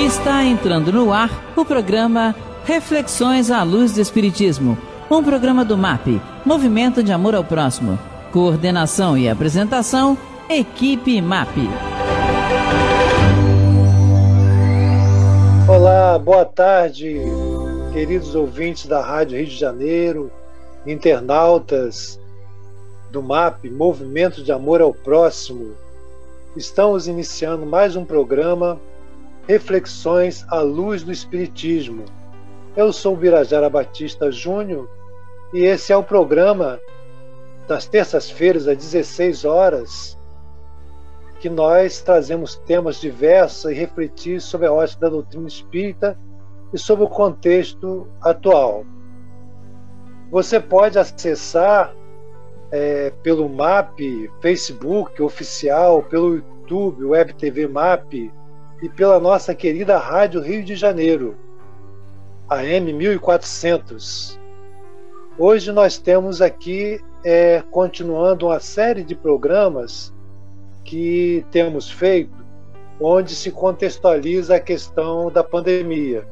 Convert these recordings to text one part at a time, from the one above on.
Está entrando no ar o programa Reflexões à Luz do Espiritismo, um programa do MAP, Movimento de Amor ao Próximo. Coordenação e apresentação, Equipe MAP. Olá, boa tarde, queridos ouvintes da Rádio Rio de Janeiro, internautas do MAP, Movimento de Amor ao Próximo. Estamos iniciando mais um programa Reflexões à Luz do Espiritismo. Eu sou Birajara Batista Júnior e esse é o programa das terças-feiras às 16 horas que nós trazemos temas diversos e refletir sobre a ótica da doutrina espírita e sobre o contexto atual. Você pode acessar é, pelo MAP, Facebook oficial, pelo YouTube, Web TV MAP, e pela nossa querida Rádio Rio de Janeiro, AM 1400. Hoje nós temos aqui, é, continuando uma série de programas que temos feito, onde se contextualiza a questão da pandemia.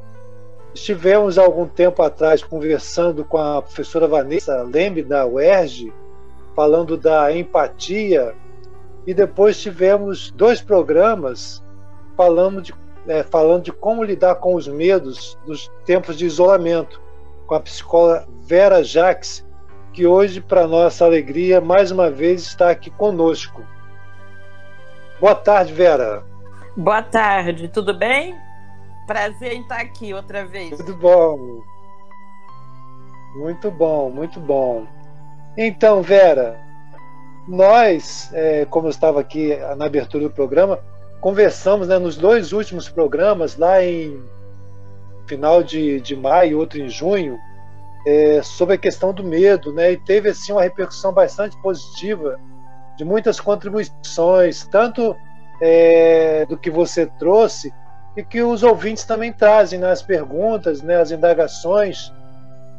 Estivemos algum tempo atrás conversando com a professora Vanessa Lembe, da UERJ, falando da empatia, e depois tivemos dois programas falando de, é, falando de como lidar com os medos dos tempos de isolamento, com a psicóloga Vera Jacques, que hoje, para nossa alegria, mais uma vez está aqui conosco. Boa tarde, Vera. Boa tarde, tudo bem? Prazer em estar aqui outra vez. Tudo bom. Muito bom, muito bom. Então, Vera, nós, é, como eu estava aqui na abertura do programa, conversamos né, nos dois últimos programas, lá em final de, de maio, outro em junho, é, sobre a questão do medo, né? E teve assim uma repercussão bastante positiva de muitas contribuições, tanto é, do que você trouxe e que os ouvintes também trazem nas né, perguntas, né, as indagações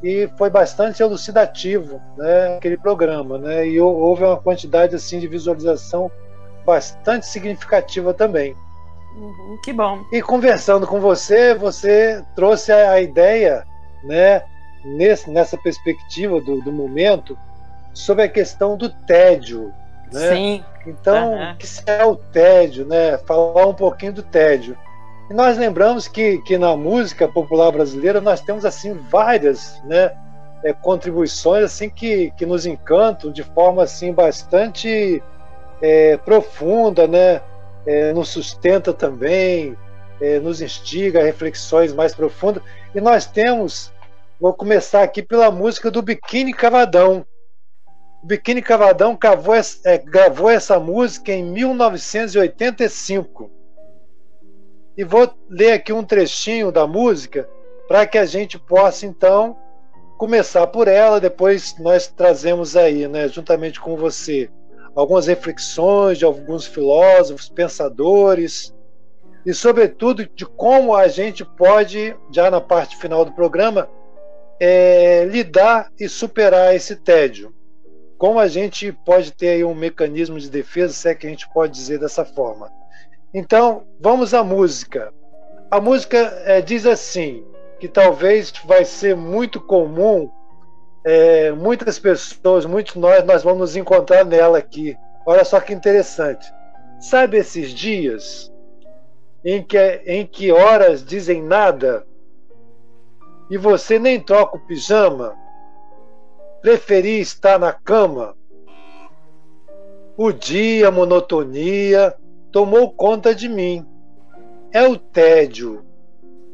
e foi bastante elucidativo, né, aquele programa, né? E houve uma quantidade assim de visualização bastante significativa também. Uhum, que bom. E conversando com você, você trouxe a, ideia, né, nesse, nessa perspectiva do, do, momento, sobre a questão do tédio. Né? Sim. Então, uhum. o que é o tédio, né? Falar um pouquinho do tédio. E nós lembramos que, que na música popular brasileira nós temos assim várias, né, é, contribuições assim que, que nos encantam de forma assim bastante é, profunda, né? É, nos sustenta também, é, nos instiga a reflexões mais profundas. E nós temos, vou começar aqui pela música do Biquíni Cavadão. O Biquíni Cavadão gravou, é, gravou essa música em 1985. E vou ler aqui um trechinho da música para que a gente possa então começar por ela, depois nós trazemos aí, né, juntamente com você algumas reflexões de alguns filósofos, pensadores, e, sobretudo, de como a gente pode, já na parte final do programa, é, lidar e superar esse tédio. Como a gente pode ter aí um mecanismo de defesa, se é que a gente pode dizer dessa forma. Então, vamos à música. A música é, diz assim, que talvez vai ser muito comum é, muitas pessoas, muitos nós, nós vamos nos encontrar nela aqui. Olha só que interessante. Sabe esses dias em que, em que horas dizem nada e você nem troca o pijama? Preferi estar na cama? O dia, a monotonia tomou conta de mim. É o tédio,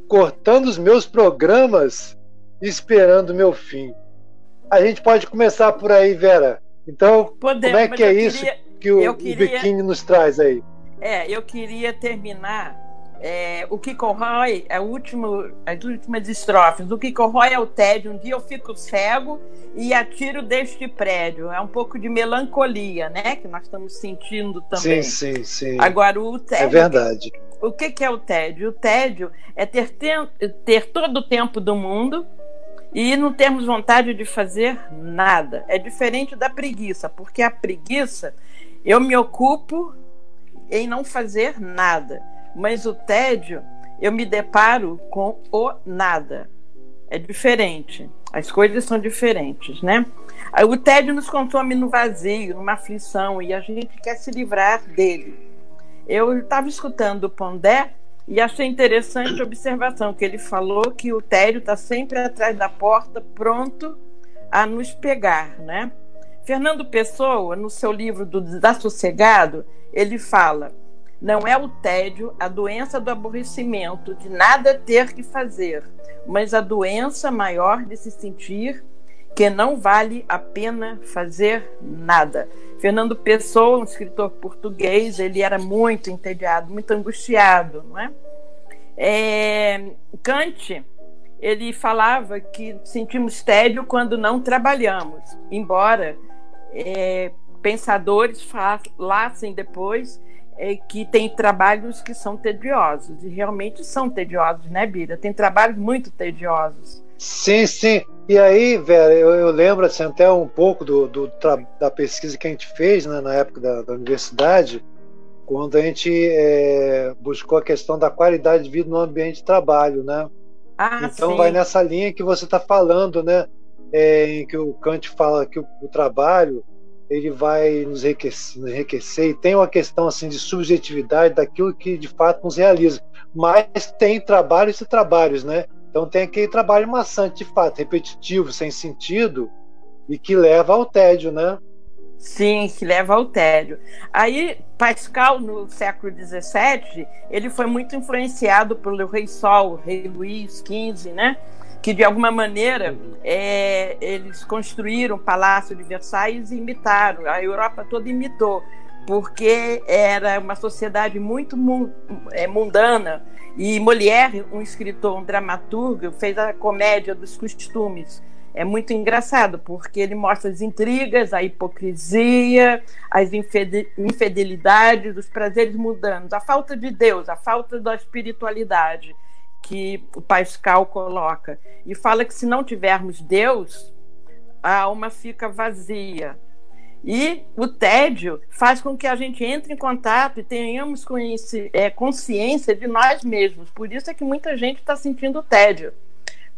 cortando os meus programas esperando meu fim. A gente pode começar por aí, Vera. Então, Podemos, como é que é isso queria, que o, queria, o Biquíni nos traz aí? É, eu queria terminar é, o Kiko Roy, é o último, as últimas estrofes. O Kiko Roy é o tédio. Um dia eu fico cego e atiro deste prédio. É um pouco de melancolia, né? Que nós estamos sentindo também. Sim, sim, sim. Agora, o tédio. É verdade. O que, que é o tédio? O tédio é ter, ter todo o tempo do mundo e não termos vontade de fazer nada. É diferente da preguiça, porque a preguiça eu me ocupo em não fazer nada, mas o tédio eu me deparo com o nada. É diferente. As coisas são diferentes, né? O tédio nos consome no vazio, numa aflição, e a gente quer se livrar dele. Eu estava escutando o Pondé e achei interessante a observação que ele falou que o tédio está sempre atrás da porta, pronto a nos pegar, né? Fernando Pessoa, no seu livro do Desassossegado, ele fala: não é o tédio, a doença do aborrecimento, de nada ter que fazer, mas a doença maior de se sentir que não vale a pena fazer nada. Fernando Pessoa, um escritor português, ele era muito entediado, muito angustiado, não é? é Kant, ele falava que sentimos tédio quando não trabalhamos, embora é, pensadores falassem depois é, que tem trabalhos que são tediosos, e realmente são tediosos, né, Bira? Tem trabalhos muito tediosos. Sim, sim. E aí, Vera, eu, eu lembro assim, até um pouco do, do, da pesquisa que a gente fez né, na época da, da universidade, quando a gente é, buscou a questão da qualidade de vida no ambiente de trabalho, né? Ah, então sim. vai nessa linha que você está falando, né? É, em que o Kant fala que o, o trabalho ele vai nos enriquecer, nos enriquecer, e tem uma questão assim de subjetividade daquilo que de fato nos realiza. Mas tem trabalhos e trabalhos, né? Então tem aquele trabalho maçante, de fato, repetitivo, sem sentido, e que leva ao tédio, né? Sim, que leva ao tédio. Aí, Pascal, no século XVII, ele foi muito influenciado pelo rei Sol, rei Luís XV, né? que de alguma maneira é, eles construíram o Palácio de Versailles e imitaram, a Europa toda imitou, porque era uma sociedade muito é, mundana. E Molière, um escritor, um dramaturgo, fez a comédia dos costumes. É muito engraçado, porque ele mostra as intrigas, a hipocrisia, as infidelidades, os prazeres mundanos, a falta de Deus, a falta da espiritualidade que o Pascal coloca. E fala que se não tivermos Deus, a alma fica vazia. E o tédio faz com que a gente entre em contato e tenhamos é, consciência de nós mesmos. Por isso é que muita gente está sentindo tédio.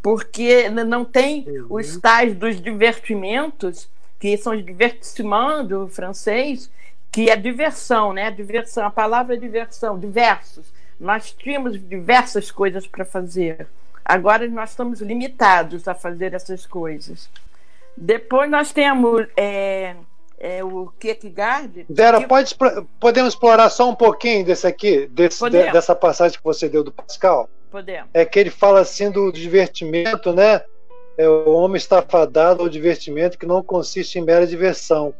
Porque não tem uhum. os tais dos divertimentos, que são os divertissements do francês, que é diversão, né? Diversão, a palavra é diversão, diversos nós tínhamos diversas coisas para fazer. Agora nós estamos limitados a fazer essas coisas. Depois nós temos é, é, o Kierkegaard. Vera, que... pode, podemos explorar só um pouquinho desse aqui, desse, de, dessa passagem que você deu do Pascal? Podemos. É que ele fala assim do divertimento, né? É, o homem está fadado ao divertimento que não consiste em mera diversão,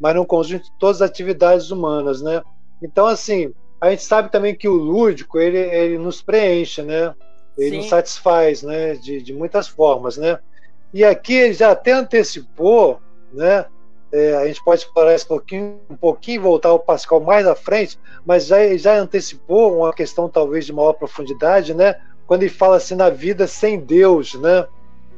mas num conjunto de todas as atividades humanas, né? Então, assim, a gente sabe também que o lúdico ele, ele nos preenche, né? Ele Sim. nos satisfaz, né? De, de muitas formas, né? E aqui ele já até antecipou, né? É, a gente pode explorar isso um pouquinho, um pouquinho, voltar ao Pascal mais à frente, mas já, já antecipou uma questão talvez de maior profundidade, né? Quando ele fala assim na vida sem Deus, né?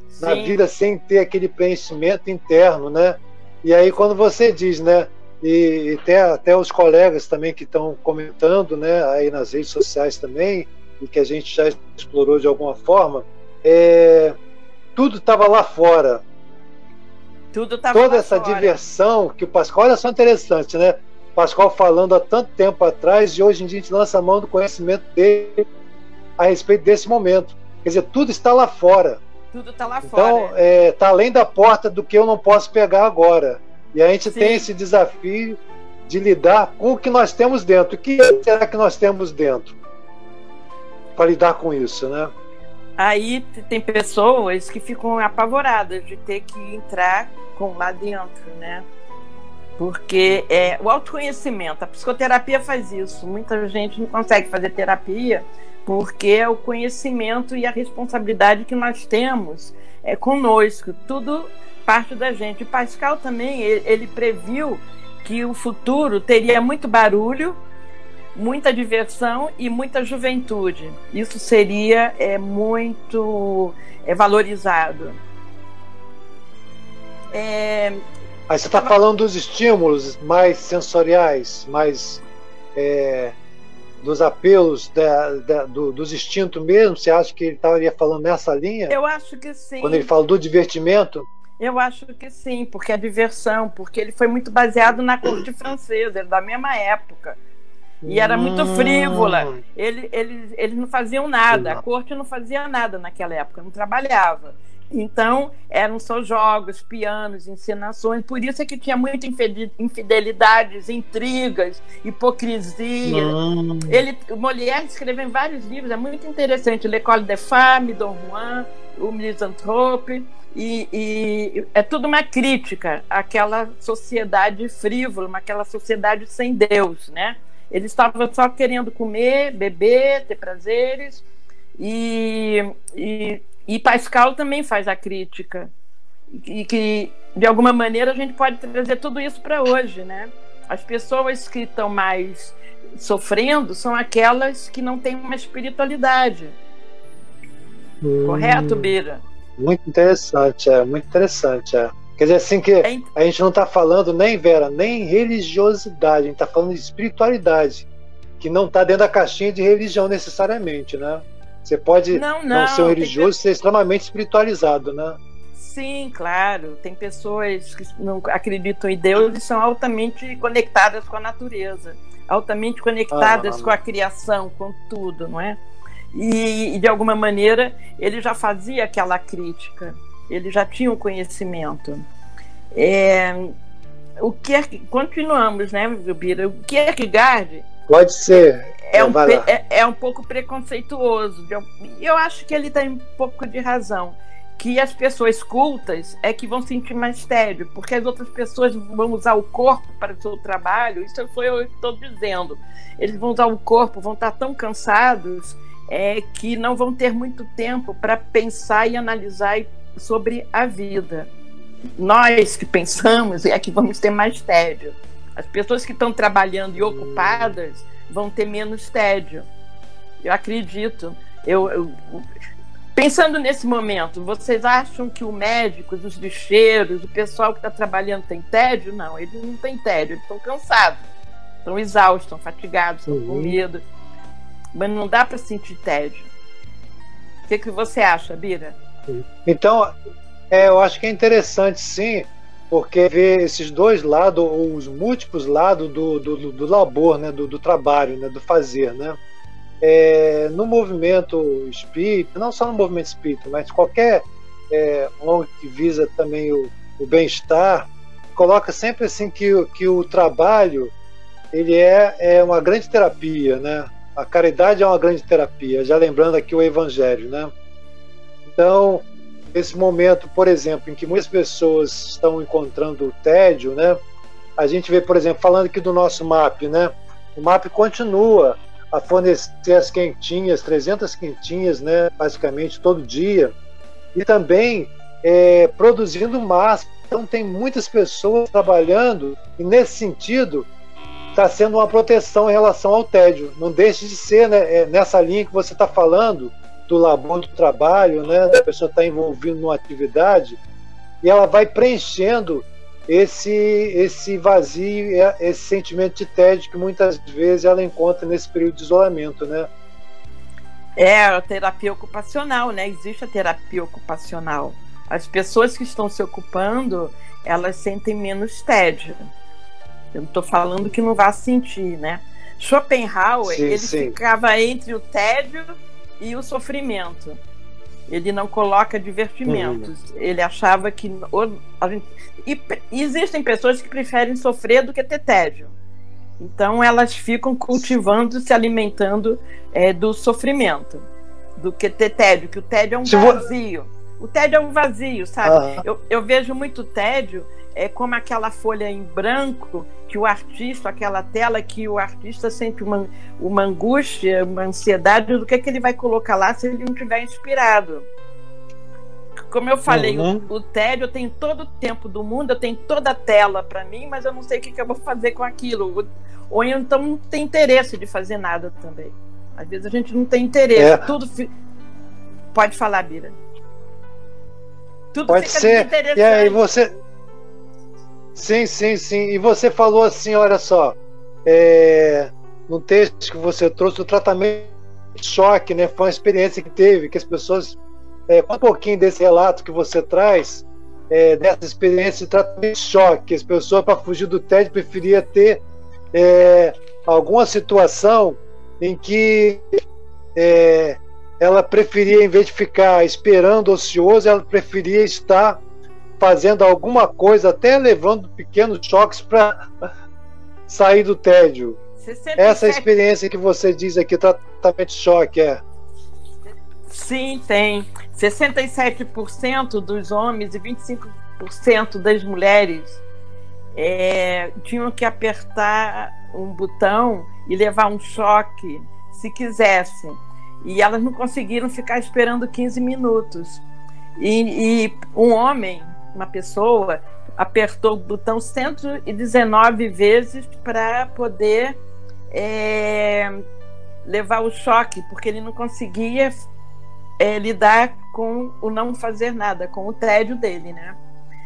Sim. Na vida sem ter aquele preenchimento interno, né? E aí quando você diz, né? e, e até, até os colegas também que estão comentando né, aí nas redes sociais também, e que a gente já explorou de alguma forma, é, tudo estava lá fora. Tudo Toda essa fora. diversão que o Pascoal, olha só interessante, né? Pascoal falando há tanto tempo atrás e hoje em dia a gente lança a mão do conhecimento dele a respeito desse momento. Quer dizer, tudo está lá fora. Tudo está lá então, fora. Então, é, tá além da porta do que eu não posso pegar agora. E a gente Sim. tem esse desafio de lidar com o que nós temos dentro. O que será que nós temos dentro para lidar com isso, né? Aí tem pessoas que ficam apavoradas de ter que entrar com lá dentro, né? Porque é, o autoconhecimento, a psicoterapia faz isso. Muita gente não consegue fazer terapia porque é o conhecimento e a responsabilidade que nós temos é conosco. Tudo parte da gente. Pascal também, ele, ele previu que o futuro teria muito barulho, muita diversão e muita juventude. Isso seria é, muito é, valorizado. É, Aí você está falando dos estímulos mais sensoriais, mais, é, dos apelos da, da, do, dos instintos mesmo? Você acha que ele estaria falando nessa linha? Eu acho que sim. Quando ele fala do divertimento? Eu acho que sim, porque é diversão, porque ele foi muito baseado na corte francesa, da mesma época. E era muito hum. frívola. Ele, ele, eles não faziam nada, a corte não fazia nada naquela época, não trabalhava. Então, eram só jogos, pianos, encenações. Por isso é que tinha muita infidelidades, intrigas, hipocrisia. Hum. Ele, Molière escreveu em vários livros, é muito interessante. L'École des Femmes, Don Juan, O Misanthrope. E, e, é tudo uma crítica àquela sociedade frívola, àquela sociedade sem Deus, né? Ele estava só querendo comer, beber, ter prazeres. E, e, e Pascal também faz a crítica. E que, de alguma maneira, a gente pode trazer tudo isso para hoje. Né? As pessoas que estão mais sofrendo são aquelas que não têm uma espiritualidade. Hum, Correto, Bira? Muito interessante, é. Muito interessante, é. Quer dizer, assim que é a gente não está falando nem, Vera, nem religiosidade, a gente está falando de espiritualidade, que não está dentro da caixinha de religião necessariamente, né? Você pode não, não, não ser um religioso e ser extremamente espiritualizado, né? Sim, claro. Tem pessoas que não acreditam em Deus e são altamente conectadas com a natureza, altamente conectadas ah, com a criação, com tudo, não é? E, de alguma maneira ele já fazia aquela crítica ele já tinha um conhecimento. É, o que é que, continuamos, né, Bira? O que é? Pode ser. É, um, é, é, um pouco preconceituoso. Eu acho que ele tem um pouco de razão. Que as pessoas cultas é que vão sentir mais tédio, porque as outras pessoas vão usar o corpo para o seu trabalho. Isso foi eu que estou dizendo. Eles vão usar o corpo, vão estar tão cansados é, que não vão ter muito tempo para pensar e analisar e sobre a vida. Nós que pensamos é que vamos ter mais tédio. As pessoas que estão trabalhando e ocupadas vão ter menos tédio. Eu acredito. Eu, eu, pensando nesse momento, vocês acham que o médico, os lixeiros, o pessoal que está trabalhando tem tédio? Não, eles não têm tédio, eles estão cansados, estão exaustos, estão fatigados, estão uhum. com medo. Mas não dá para sentir tédio. O que, que você acha, Bira? Então, é, eu acho que é interessante sim, porque ver esses dois lados, ou os múltiplos lados do, do, do labor, né, do, do, trabalho, né, do fazer. Né? É, no movimento espírita, não só no movimento espírita, mas qualquer é, ONG que visa também o, o bem-estar, coloca sempre assim que, que o trabalho ele é, é uma grande terapia, né? A caridade é uma grande terapia, já lembrando aqui o Evangelho, né? Então, esse momento, por exemplo, em que muitas pessoas estão encontrando o tédio, né? A gente vê, por exemplo, falando aqui do nosso MAP, né? O MAP continua a fornecer as quentinhas, 300 quentinhas, né? Basicamente todo dia. E também é, produzindo máscara. Então tem muitas pessoas trabalhando e nesse sentido está sendo uma proteção em relação ao tédio. Não deixe de ser né, é, nessa linha que você está falando do labor do trabalho, né? A pessoa está envolvida numa atividade e ela vai preenchendo esse esse vazio, esse sentimento de tédio que muitas vezes ela encontra nesse período de isolamento, né? É a terapia ocupacional, né? Existe a terapia ocupacional. As pessoas que estão se ocupando, elas sentem menos tédio. Eu não estou falando que não vá sentir, né? Schopenhauer, sim, ele sim. ficava entre o tédio e o sofrimento. Ele não coloca divertimentos. Uhum. Ele achava que. A gente, e, existem pessoas que preferem sofrer do que ter tédio. Então elas ficam cultivando, se alimentando é, do sofrimento, do que ter tédio, que o tédio é um vazio. O tédio é um vazio, sabe? Uhum. Eu, eu vejo muito tédio é como aquela folha em branco que o artista, aquela tela que o artista sente uma, uma angústia, uma ansiedade do que, é que ele vai colocar lá se ele não estiver inspirado. Como eu falei, uhum. o, o tédio eu tenho todo o tempo do mundo, eu tenho toda a tela para mim, mas eu não sei o que, que eu vou fazer com aquilo. Ou então não tem interesse de fazer nada também. Às vezes a gente não tem interesse. É. Tudo. Fi... Pode falar, Bira. Tudo Pode ser. E aí você Sim, sim, sim. E você falou assim, olha só, é, num texto que você trouxe do tratamento de choque, né? Foi uma experiência que teve, que as pessoas. É, um pouquinho desse relato que você traz, é, dessa experiência de tratamento de choque, as pessoas, para fugir do tédio, preferia ter é, alguma situação em que é, ela preferia, em vez de ficar esperando ocioso, ela preferia estar fazendo alguma coisa, até levando pequenos choques para sair do tédio. 67... Essa experiência que você diz aqui, tratamento de choque, é. Sim, tem. 67% dos homens e 25% das mulheres é, tinham que apertar um botão e levar um choque se quisessem. E elas não conseguiram ficar esperando 15 minutos. E, e um homem, uma pessoa, apertou o botão 119 vezes para poder é, levar o choque, porque ele não conseguia é, lidar com o não fazer nada, com o tédio dele, né?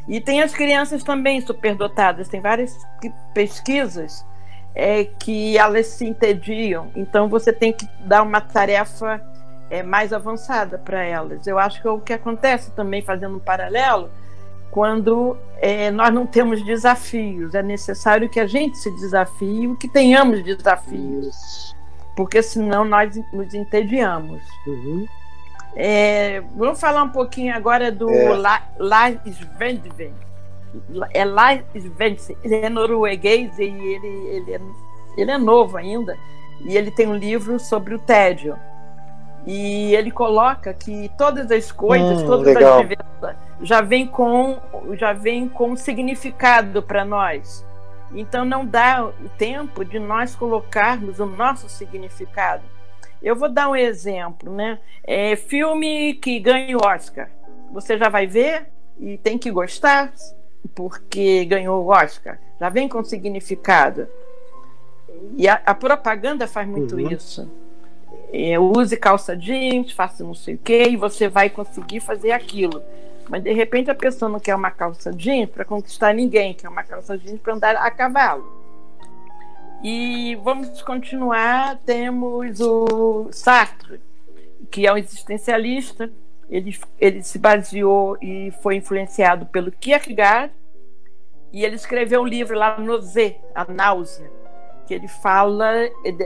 E tem as crianças também superdotadas, tem várias pesquisas é, que elas se entediam, então você tem que dar uma tarefa é, mais avançada para elas. Eu acho que é o que acontece também, fazendo um paralelo, quando é, nós não temos desafios. É necessário que a gente se desafie, que tenhamos desafios, porque senão nós nos entediamos. Uhum. É, vamos falar um pouquinho agora do é. Lars Svendsen. É Lars Svendsen, ele é norueguês e ele, ele, é, ele é novo ainda, e ele tem um livro sobre o tédio. E ele coloca que todas as coisas, hum, todas legal. as vivências já vem com já vem com significado para nós. Então não dá o tempo de nós colocarmos o nosso significado. Eu vou dar um exemplo, né? É, filme que ganha o Oscar. Você já vai ver e tem que gostar porque ganhou o Oscar. Já vem com significado. E a, a propaganda faz muito uhum. isso. É, use calça jeans, faça não sei o quê, e você vai conseguir fazer aquilo. Mas de repente a pessoa não quer uma calça jeans para conquistar ninguém, quer uma calça jeans para andar a cavalo. E vamos continuar, temos o Sartre, que é um existencialista, ele, ele se baseou e foi influenciado pelo Kierkegaard, e ele escreveu um livro lá no Z, A Náusea, que ele fala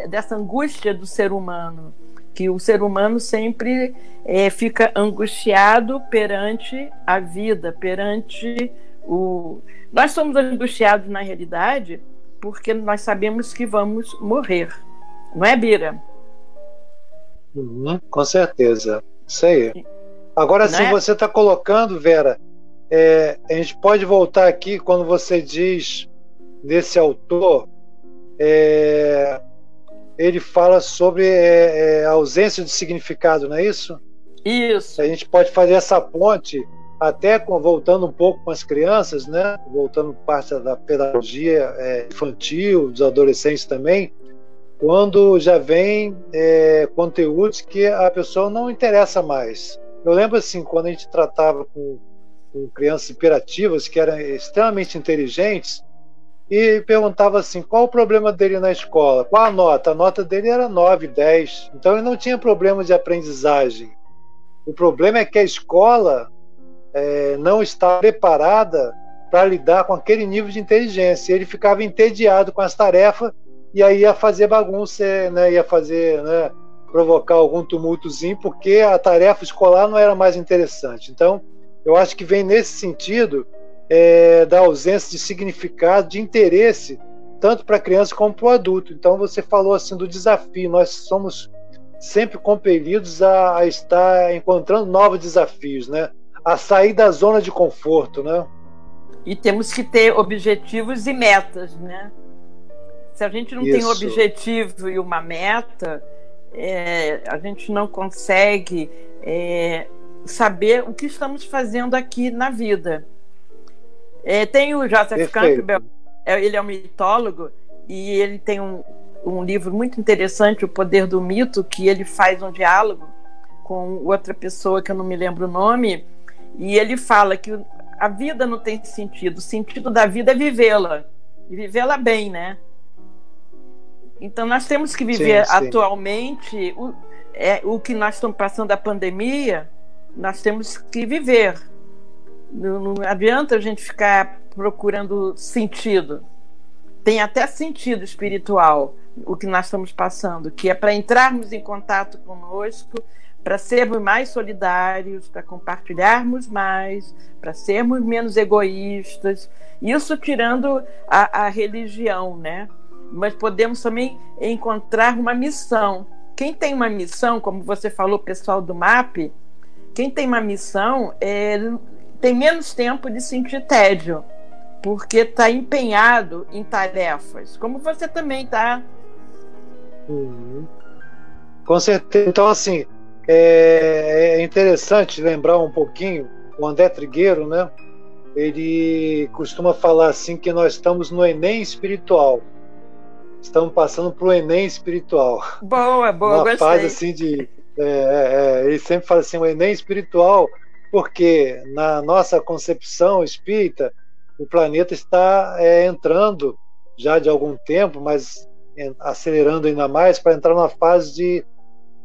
dessa angústia do ser humano que o ser humano sempre é, fica angustiado perante a vida, perante o. Nós somos angustiados na realidade porque nós sabemos que vamos morrer, não é, Bira? Uhum, com certeza, isso aí. Agora, se é? você está colocando, Vera, é, a gente pode voltar aqui quando você diz desse autor. É, ele fala sobre é, é, a ausência de significado, não é isso? Isso. A gente pode fazer essa ponte até com, voltando um pouco com as crianças, né? Voltando parte da pedagogia é, infantil, dos adolescentes também, quando já vem é, conteúdos que a pessoa não interessa mais. Eu lembro assim, quando a gente tratava com, com crianças imperativas que eram extremamente inteligentes, e perguntava assim: qual o problema dele na escola? Qual a nota? A nota dele era 9, 10. Então ele não tinha problema de aprendizagem. O problema é que a escola é, não está preparada para lidar com aquele nível de inteligência. Ele ficava entediado com as tarefas e aí ia fazer bagunça, né? ia fazer, né? provocar algum tumultozinho, porque a tarefa escolar não era mais interessante. Então, eu acho que vem nesse sentido é, da ausência de significado, de interesse, tanto para a criança como para o adulto. Então você falou assim do desafio. Nós somos sempre compelidos a, a, estar encontrando novos desafios, né? A sair da zona de conforto, né? E temos que ter objetivos e metas, né? Se a gente não Isso. tem um objetivo e uma meta, é, a gente não consegue é, saber o que estamos fazendo aqui na vida. É, tem o Joseph Campbell, é, ele é um mitólogo e ele tem um, um livro muito interessante, O Poder do Mito, que ele faz um diálogo com outra pessoa que eu não me lembro o nome, e ele fala que a vida não tem sentido, o sentido da vida é vivê-la, e vivê-la bem, né? Então nós temos que viver sim, sim. atualmente o, é, o que nós estamos passando a pandemia, nós temos que viver. Não, não adianta a gente ficar procurando sentido. Tem até sentido espiritual o que nós estamos passando, que é para entrarmos em contato conosco, para sermos mais solidários, para compartilharmos mais, para sermos menos egoístas. Isso tirando a, a religião, né? Mas podemos também encontrar uma missão. Quem tem uma missão, como você falou, pessoal do MAP, quem tem uma missão é, tem menos tempo de sentir tédio, porque está empenhado em tarefas, como você também está. Uhum. Com certeza. Então, assim, é, é, interessante lembrar um pouquinho o André Trigueiro, né? Ele costuma falar assim que nós estamos no Enem espiritual. Estamos passando para o Enem espiritual. Boa, boa, Uma gostei. fase assim de. É, é, é, ele sempre fala assim, o Enem espiritual, porque na nossa concepção espírita, o planeta está é, entrando já de algum tempo, mas acelerando ainda mais para entrar numa fase de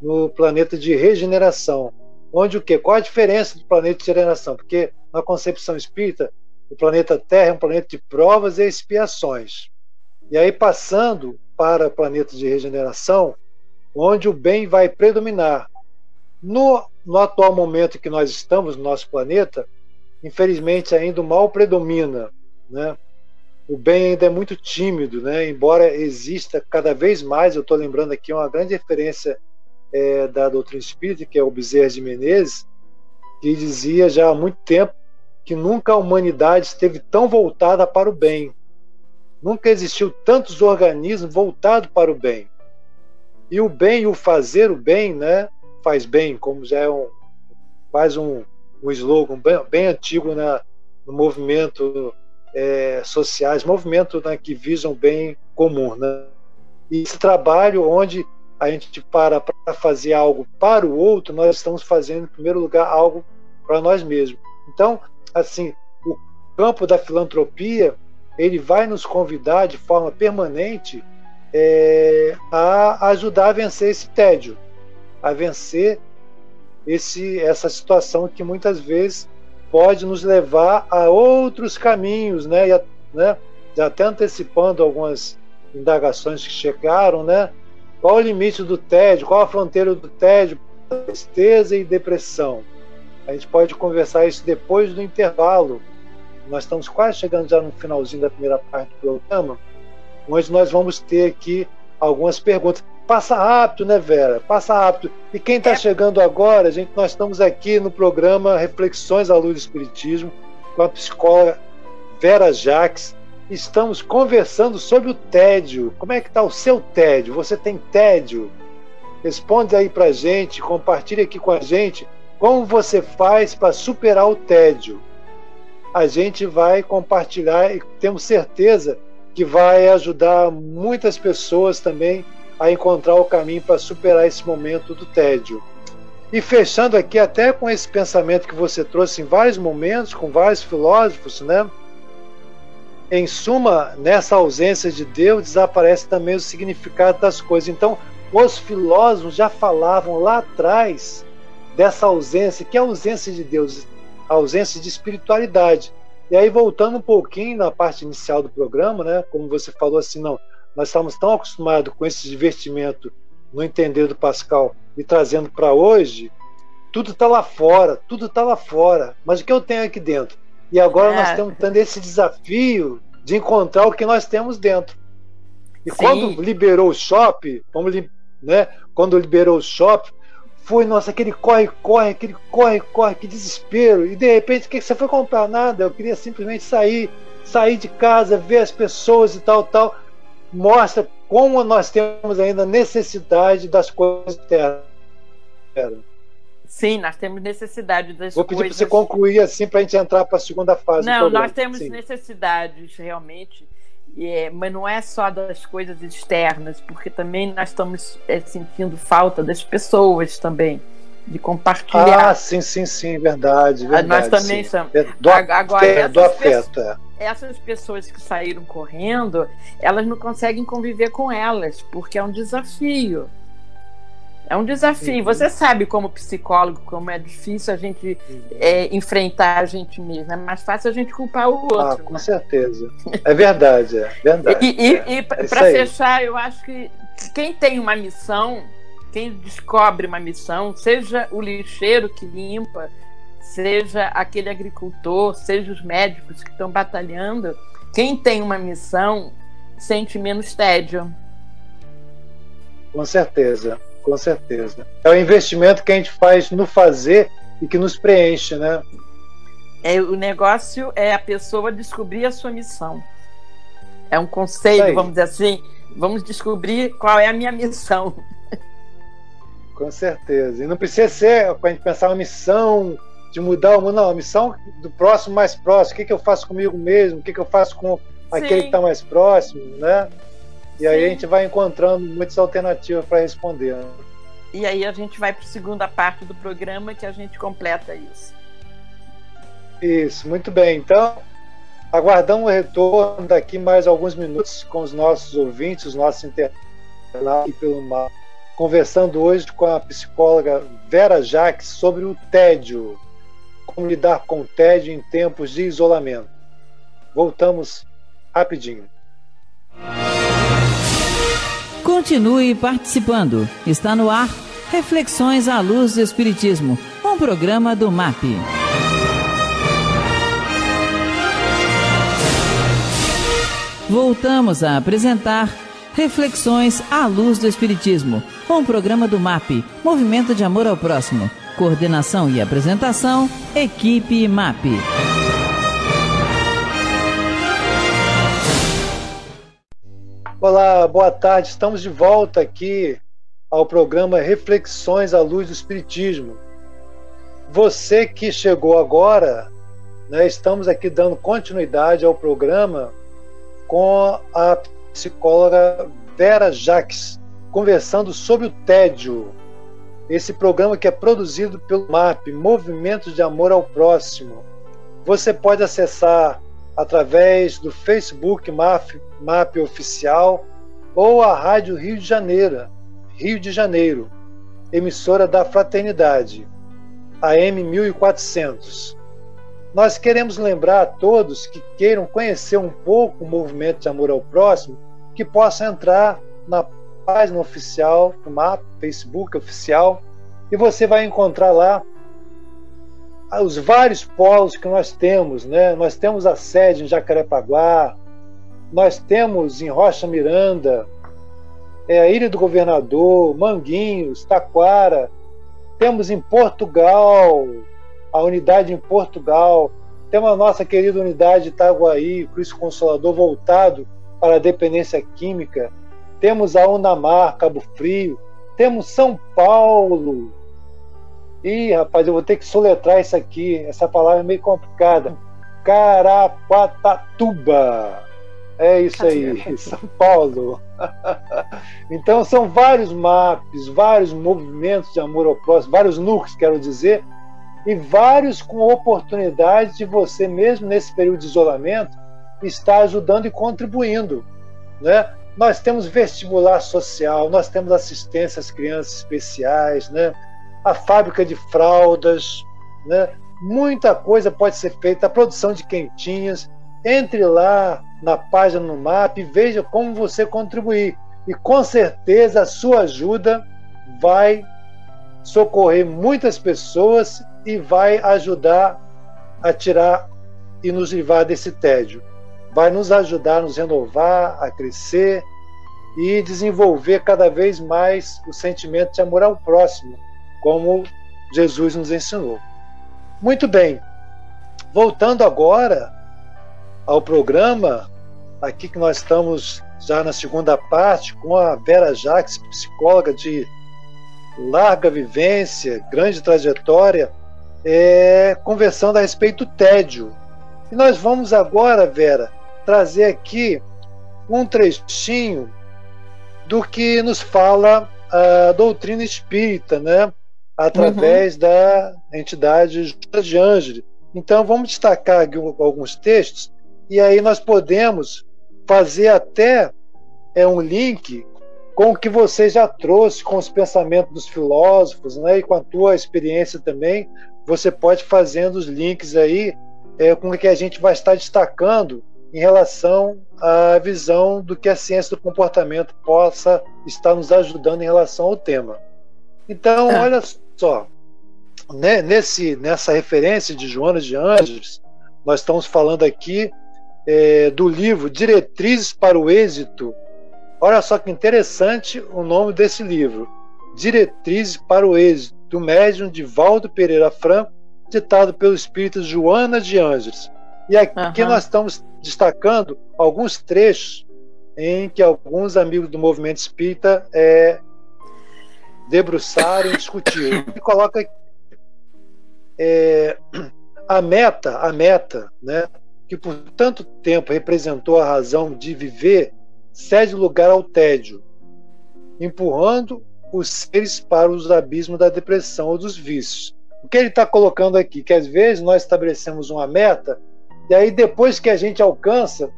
no planeta de regeneração. Onde o quê? Qual a diferença do planeta de regeneração? Porque na concepção espírita, o planeta Terra é um planeta de provas e expiações. E aí passando para o planeta de regeneração, onde o bem vai predominar. No, no atual momento que nós estamos no nosso planeta, infelizmente ainda o mal predomina, né? O bem ainda é muito tímido, né? Embora exista cada vez mais, eu estou lembrando aqui uma grande referência é, da doutrina espírita, que é o Bezerra de Menezes, que dizia já há muito tempo que nunca a humanidade esteve tão voltada para o bem. Nunca existiu tantos organismos voltados para o bem. E o bem, o fazer o bem, né, faz bem, como já é um, faz um, um slogan bem, bem antigo na, no movimento é, sociais, movimento né, que visam bem comum. Né? E esse trabalho onde a gente para para fazer algo para o outro, nós estamos fazendo, em primeiro lugar, algo para nós mesmos. Então, assim, o campo da filantropia, ele vai nos convidar de forma permanente é, a ajudar a vencer esse tédio, a vencer esse, essa situação que muitas vezes pode nos levar a outros caminhos, né? E, né? Já até antecipando algumas indagações que chegaram, né? Qual o limite do tédio? Qual a fronteira do tédio? Tristeza e depressão. A gente pode conversar isso depois do intervalo. Nós estamos quase chegando já no finalzinho da primeira parte do programa, onde nós vamos ter aqui algumas perguntas. Passa rápido, né, Vera? Passa rápido. E quem está é. chegando agora, gente, nós estamos aqui no programa Reflexões à Luz do Espiritismo com a psicóloga Vera Jacques estamos conversando sobre o tédio. Como é que está o seu tédio? Você tem tédio? Responde aí para gente, compartilhe aqui com a gente como você faz para superar o tédio. A gente vai compartilhar e temos certeza que vai ajudar muitas pessoas também a encontrar o caminho para superar esse momento do tédio. E fechando aqui até com esse pensamento que você trouxe em vários momentos, com vários filósofos, né? Em suma, nessa ausência de Deus desaparece também o significado das coisas. Então, os filósofos já falavam lá atrás dessa ausência, que é a ausência de Deus, a ausência de espiritualidade. E aí, voltando um pouquinho na parte inicial do programa, né, como você falou assim, não, nós estamos tão acostumados com esse divertimento no entender do Pascal e trazendo para hoje, tudo está lá fora, tudo está lá fora. Mas o que eu tenho aqui dentro? E agora é. nós estamos tendo esse desafio de encontrar o que nós temos dentro. E Sim. quando liberou o shopping, vamos, né? Quando liberou o shopping, foi, nossa, aquele corre, corre, aquele corre, corre, que desespero. E de repente, o que você foi comprar? Nada, eu queria simplesmente sair, sair de casa, ver as pessoas e tal, tal. Mostra como nós temos ainda necessidade das coisas internas. Sim, nós temos necessidade das Vou pedir para você concluir assim para a gente entrar para a segunda fase. Não, nós temos Sim. necessidades realmente, é, mas não é só das coisas externas, porque também nós estamos é, sentindo falta das pessoas também de compartilhar. Ah, sim, sim, sim, verdade, verdade nós também sim. estamos. Do, agora, é, do afeto. É. essas pessoas que saíram correndo, elas não conseguem conviver com elas, porque é um desafio. É um desafio. Você sabe, como psicólogo, como é difícil a gente é, enfrentar a gente mesmo. É mais fácil a gente culpar o outro. Ah, com né? certeza. É verdade, é verdade. E, e, e é, para fechar, eu acho que quem tem uma missão, quem descobre uma missão, seja o lixeiro que limpa, seja aquele agricultor, seja os médicos que estão batalhando, quem tem uma missão sente menos tédio. Com certeza com certeza. É o investimento que a gente faz no fazer e que nos preenche, né? É, o negócio é a pessoa descobrir a sua missão. É um conselho, vamos dizer assim, vamos descobrir qual é a minha missão. Com certeza. E não precisa ser para a gente pensar uma missão de mudar o mundo, não. A missão do próximo mais próximo. O que, que eu faço comigo mesmo? O que, que eu faço com aquele Sim. que está mais próximo, né? E Sim. aí a gente vai encontrando muitas alternativas para responder. Né? E aí a gente vai para a segunda parte do programa que a gente completa isso. Isso, muito bem. Então, aguardamos o retorno daqui mais alguns minutos com os nossos ouvintes, os nossos internautas pelo mar, conversando hoje com a psicóloga Vera Jacques sobre o tédio, como lidar com o tédio em tempos de isolamento. Voltamos rapidinho. Continue participando. Está no ar Reflexões à Luz do Espiritismo, um programa do MAP. Voltamos a apresentar Reflexões à Luz do Espiritismo, um programa do MAP, Movimento de Amor ao Próximo. Coordenação e apresentação, equipe MAP. Olá, boa tarde. Estamos de volta aqui ao programa Reflexões à Luz do Espiritismo. Você que chegou agora, né, estamos aqui dando continuidade ao programa com a psicóloga Vera Jacques, conversando sobre o tédio. Esse programa que é produzido pelo MAP, Movimentos de Amor ao Próximo. Você pode acessar através do Facebook MAP, MAP Oficial ou a Rádio Rio de Janeiro, Rio de Janeiro, emissora da Fraternidade, AM 1400. Nós queremos lembrar a todos que queiram conhecer um pouco o movimento de amor ao próximo, que possam entrar na página oficial do MAP, Facebook oficial, e você vai encontrar lá os vários polos que nós temos, né? Nós temos a sede em Jacarepaguá, nós temos em Rocha Miranda, é, a Ilha do Governador, Manguinhos, Taquara, temos em Portugal, a unidade em Portugal, temos a nossa querida unidade Itaguaí, Cristo Consolador voltado para a dependência química, temos a Unamar, Cabo Frio, temos São Paulo, Ih, rapaz, eu vou ter que soletrar isso aqui. Essa palavra é meio complicada. Caraguatatuba. É isso aí, São Paulo. então são vários maps, vários movimentos de amor ao próximo, vários núcleos, quero dizer, e vários com oportunidade de você mesmo nesse período de isolamento estar ajudando e contribuindo, né? Nós temos vestibular social, nós temos assistência às crianças especiais, né? A fábrica de fraldas, né? muita coisa pode ser feita, a produção de quentinhas. Entre lá na página no MAP e veja como você contribuir. E com certeza a sua ajuda vai socorrer muitas pessoas e vai ajudar a tirar e nos livrar desse tédio. Vai nos ajudar a nos renovar, a crescer e desenvolver cada vez mais o sentimento de amor ao próximo como Jesus nos ensinou. Muito bem, voltando agora ao programa, aqui que nós estamos já na segunda parte com a Vera Jacques, psicóloga de larga vivência, grande trajetória, é, conversando a respeito do tédio. E nós vamos agora, Vera, trazer aqui um trechinho do que nos fala a doutrina espírita, né? Através uhum. da entidade de Ângeli. Então, vamos destacar alguns textos e aí nós podemos fazer até é, um link com o que você já trouxe, com os pensamentos dos filósofos, né, e com a tua experiência também, você pode fazendo os links aí é, com o que a gente vai estar destacando em relação à visão do que a ciência do comportamento possa estar nos ajudando em relação ao tema. Então, é. olha só, né, nesse, nessa referência de Joana de Anjos, nós estamos falando aqui é, do livro Diretrizes para o Êxito. Olha só que interessante o nome desse livro, Diretrizes para o Êxito, do médium de Valdo Pereira Franco, ditado pelo espírito Joana de Anjos. E aqui uhum. nós estamos destacando alguns trechos em que alguns amigos do movimento espírita é, debruçaram e discutiram. E coloca é, a meta, a meta, né, que por tanto tempo representou a razão de viver, cede lugar ao tédio, empurrando os seres para os abismos da depressão ou dos vícios. O que ele está colocando aqui? Que às vezes nós estabelecemos uma meta e aí depois que a gente alcança,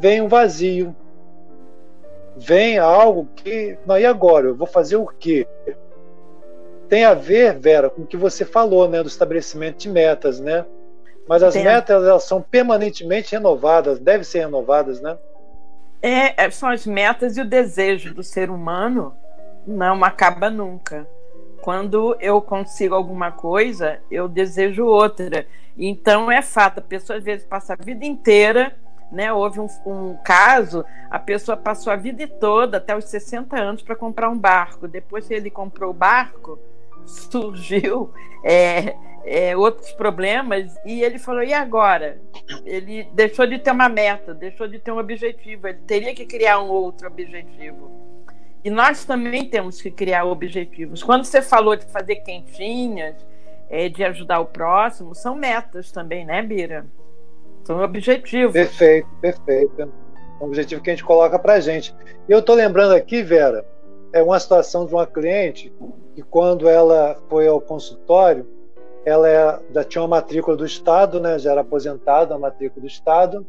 vem um vazio. Vem algo que. Não, e agora? Eu vou fazer o quê? Tem a ver, Vera, com o que você falou, né? Do estabelecimento de metas, né? Mas as Tem. metas elas são permanentemente renovadas, devem ser renovadas, né? É, é, são as metas e o desejo do ser humano não acaba nunca. Quando eu consigo alguma coisa, eu desejo outra. Então é fato, a pessoa às vezes passa a vida inteira, né? Houve um, um caso, a pessoa passou a vida toda, até os 60 anos, para comprar um barco. Depois que ele comprou o barco, surgiu é, é, outros problemas e ele falou: e agora? Ele deixou de ter uma meta, deixou de ter um objetivo, ele teria que criar um outro objetivo. E nós também temos que criar objetivos. Quando você falou de fazer quentinhas, é, de ajudar o próximo, são metas também, né, Bira? São objetivos. Perfeito, perfeito. É um objetivo que a gente coloca para a gente. Eu estou lembrando aqui, Vera, é uma situação de uma cliente que quando ela foi ao consultório, ela é, já tinha uma matrícula do Estado, né? já era aposentada a matrícula do Estado,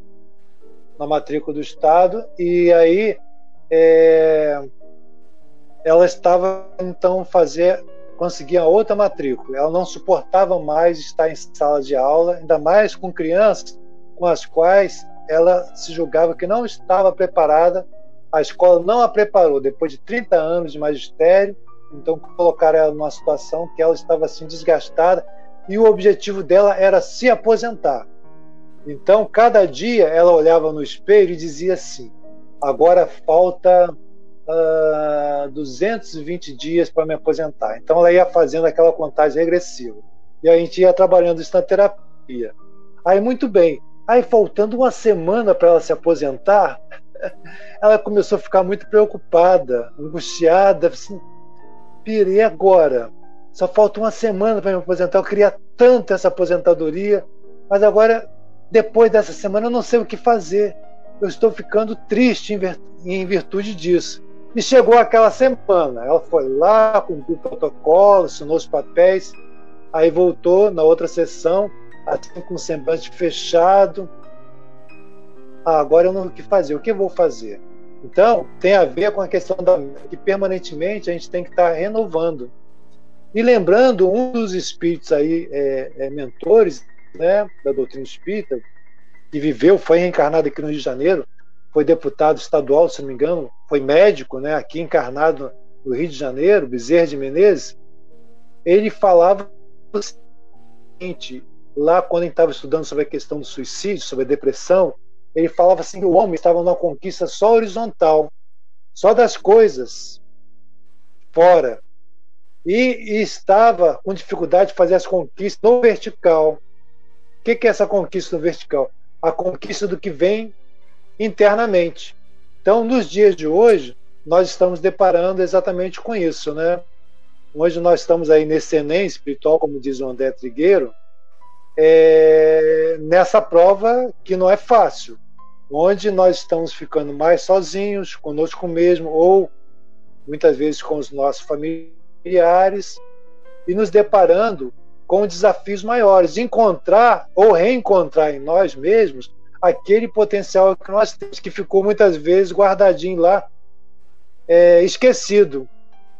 na matrícula do Estado, e aí é, ela estava então fazer conseguia outra matrícula. Ela não suportava mais estar em sala de aula, ainda mais com crianças com as quais ela se julgava que não estava preparada. A escola não a preparou depois de 30 anos de magistério, então colocaram ela numa situação que ela estava assim desgastada e o objetivo dela era se aposentar. Então, cada dia ela olhava no espelho e dizia assim: agora falta uh, ah, 220 dias para me aposentar. Então ela ia fazendo aquela contagem regressiva. E a gente ia trabalhando isso na terapia. Aí, muito bem. Aí, faltando uma semana para ela se aposentar, ela começou a ficar muito preocupada, angustiada. Assim, pirei agora. Só falta uma semana para me aposentar. Eu queria tanto essa aposentadoria, mas agora, depois dessa semana, eu não sei o que fazer. Eu estou ficando triste em virtude disso. E chegou aquela semana. Ela foi lá, cumpriu o protocolo, assinou os papéis, aí voltou na outra sessão, assim com o semblante fechado. Ah, agora eu não sei o que fazer. O que eu vou fazer? Então, tem a ver com a questão da que permanentemente a gente tem que estar renovando. E lembrando, um dos espíritos aí, é, é, mentores né, da doutrina espírita, que viveu, foi reencarnado aqui no Rio de Janeiro, foi deputado estadual, se não me engano, foi médico, né, aqui encarnado no Rio de Janeiro, Bezerra de Menezes, ele falava o seguinte, lá quando ele estava estudando sobre a questão do suicídio, sobre a depressão, ele falava assim que o homem estava numa conquista só horizontal, só das coisas fora, e, e estava com dificuldade de fazer as conquistas no vertical. O que, que é essa conquista no vertical? A conquista do que vem internamente. Então, nos dias de hoje, nós estamos deparando exatamente com isso, né? Hoje nós estamos aí nesse Enem espiritual, como diz o André Trigueiro, é, nessa prova que não é fácil, onde nós estamos ficando mais sozinhos, conosco mesmo, ou muitas vezes com os nossos familiares, e nos deparando com desafios maiores, encontrar ou reencontrar em nós mesmos aquele potencial que nós temos, que ficou muitas vezes guardadinho lá, é, esquecido.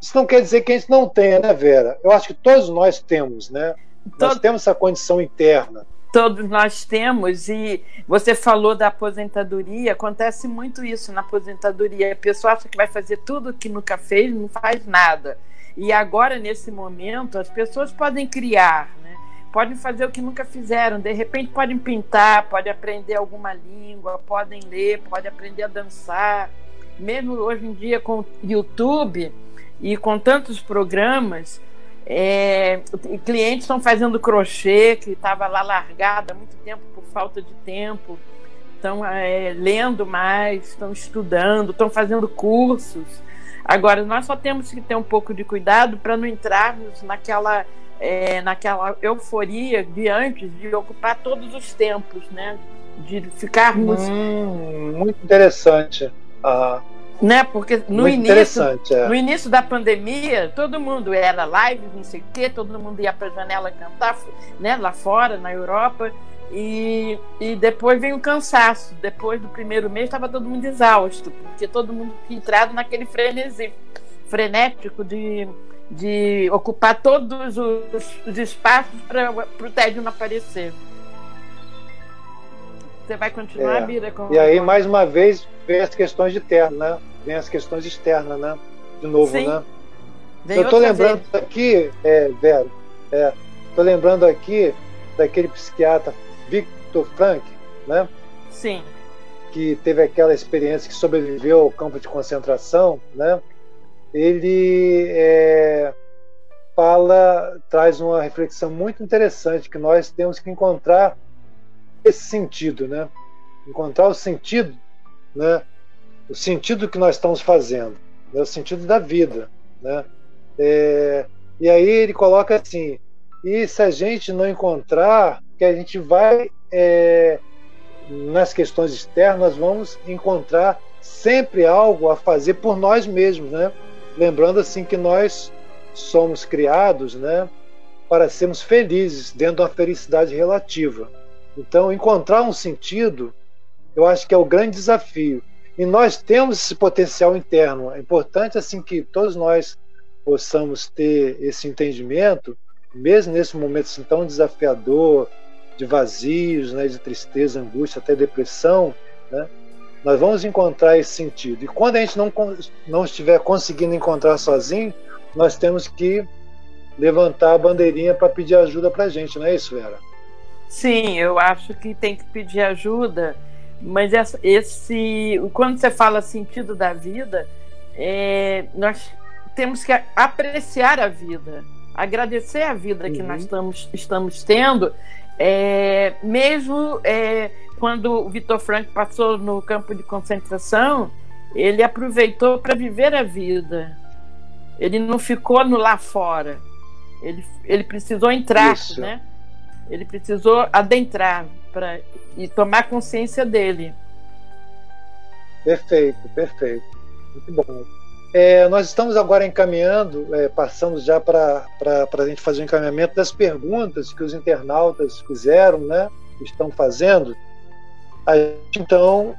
Isso não quer dizer que a gente não tenha, né, Vera? Eu acho que todos nós temos, né? Todo... Nós temos essa condição interna. Todos nós temos, e você falou da aposentadoria, acontece muito isso na aposentadoria. A pessoa acha que vai fazer tudo que nunca fez, não faz nada. E agora, nesse momento, as pessoas podem criar, né? podem fazer o que nunca fizeram. De repente, podem pintar, podem aprender alguma língua, podem ler, podem aprender a dançar. Mesmo hoje em dia, com YouTube e com tantos programas, é, clientes estão fazendo crochê, que estava lá largado há muito tempo por falta de tempo, estão é, lendo mais, estão estudando, estão fazendo cursos. Agora, nós só temos que ter um pouco de cuidado para não entrarmos naquela, é, naquela euforia de antes de ocupar todos os tempos, né? De ficarmos. Hum, muito interessante. Ah né? Porque no início, é. no início da pandemia, todo mundo era live, não sei o quê, todo mundo ia para a janela cantar, né? Lá fora, na Europa. E, e depois vem o cansaço. Depois do primeiro mês estava todo mundo exausto, porque todo mundo entrado naquele frenesi frenético de, de ocupar todos os, os espaços para o tédio não aparecer. Você vai continuar, é. Bira? Com... E aí, mais uma vez, vem as questões de terno, né? Vem as questões externas, né? De novo, Sim. né? Vem Eu estou lembrando vez. aqui, é, Vero, é, tô lembrando aqui daquele psiquiatra Victor Frank, né? Sim. Que teve aquela experiência que sobreviveu ao campo de concentração, né? Ele é, fala, traz uma reflexão muito interessante que nós temos que encontrar esse sentido, né? Encontrar o sentido, né? O sentido que nós estamos fazendo, né? o sentido da vida, né? É, e aí ele coloca assim: e se a gente não encontrar, que a gente vai é, nas questões externas, vamos encontrar sempre algo a fazer por nós mesmos, né? Lembrando assim que nós somos criados, né? Para sermos felizes dentro de uma felicidade relativa. Então, encontrar um sentido, eu acho que é o grande desafio. E nós temos esse potencial interno. É importante assim que todos nós possamos ter esse entendimento, mesmo nesse momento assim, tão desafiador, de vazios, né, de tristeza, angústia, até depressão, né, nós vamos encontrar esse sentido. E quando a gente não, não estiver conseguindo encontrar sozinho, nós temos que levantar a bandeirinha para pedir ajuda para a gente, não é isso, Vera? Sim, eu acho que tem que pedir ajuda, mas esse, quando você fala sentido da vida, é, nós temos que apreciar a vida, agradecer a vida uhum. que nós estamos, estamos tendo, é, mesmo é, quando o Vitor Frank passou no campo de concentração, ele aproveitou para viver a vida. Ele não ficou no lá fora. Ele, ele precisou entrar, Isso. né? Ele precisou adentrar para e tomar consciência dele. Perfeito, perfeito. Muito bom. É, nós estamos agora encaminhando, é, passando já para a gente fazer o encaminhamento das perguntas que os internautas fizeram, né? Estão fazendo. então,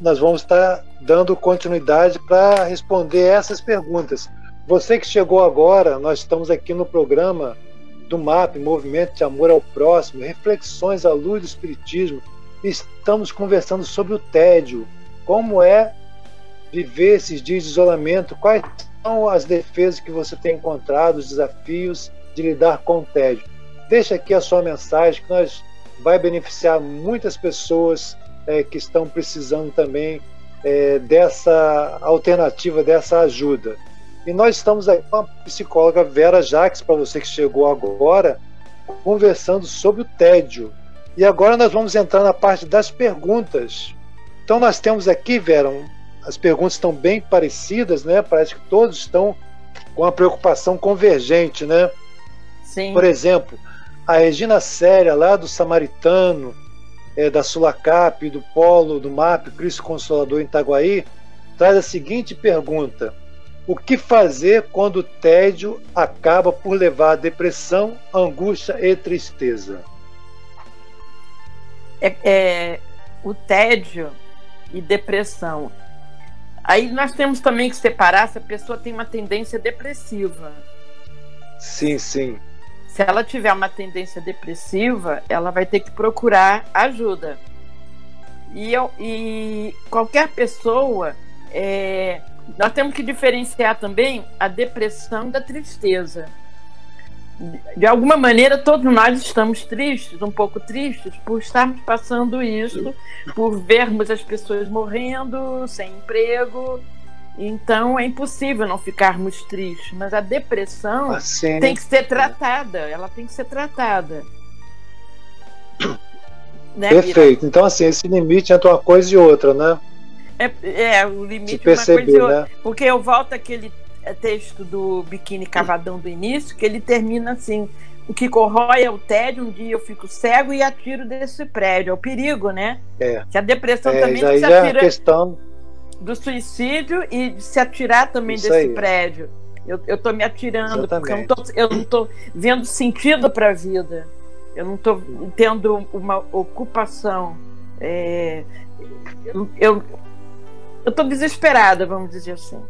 nós vamos estar dando continuidade para responder essas perguntas. Você que chegou agora, nós estamos aqui no programa do MAP, Movimento de Amor ao Próximo, reflexões à luz do Espiritismo. Estamos conversando sobre o tédio, como é viver esses dias de isolamento, quais são as defesas que você tem encontrado, os desafios de lidar com o tédio. Deixa aqui a sua mensagem, que nós vai beneficiar muitas pessoas é, que estão precisando também é, dessa alternativa, dessa ajuda. E nós estamos aqui com a psicóloga Vera Jaques, para você que chegou agora, conversando sobre o tédio. E agora nós vamos entrar na parte das perguntas. Então nós temos aqui, Vera, as perguntas estão bem parecidas, né? Parece que todos estão com uma preocupação convergente, né? Sim. Por exemplo, a Regina Séria, lá do Samaritano, é, da Sulacap, do Polo, do MAP, Cristo Consolador em Itaguaí, traz a seguinte pergunta: o que fazer quando o tédio acaba por levar a depressão, angústia e tristeza? É, é, o tédio e depressão. Aí nós temos também que separar se a pessoa tem uma tendência depressiva. Sim, sim. Se ela tiver uma tendência depressiva, ela vai ter que procurar ajuda. E, eu, e qualquer pessoa, é, nós temos que diferenciar também a depressão da tristeza de alguma maneira, todos nós estamos tristes, um pouco tristes, por estarmos passando isso, por vermos as pessoas morrendo, sem emprego. Então é impossível não ficarmos tristes. Mas a depressão assim, tem que ser tratada, ela tem que ser tratada. Né, Perfeito. Então, assim, esse limite entre uma coisa e outra, né? É, é o limite entre uma coisa. Né? Porque eu volto àquele é texto do Biquíni Cavadão do início, que ele termina assim: o que corrói é o tédio, um dia eu fico cego e atiro desse prédio. É o perigo, né? É. Que a depressão é, também já, se atira é questão... do suicídio e de se atirar também Isso desse aí. prédio. Eu, eu tô me atirando, Exatamente. porque eu não tô, eu não tô vendo sentido para a vida. Eu não estou tendo uma ocupação. É, eu, eu, eu desesperada, vamos dizer assim.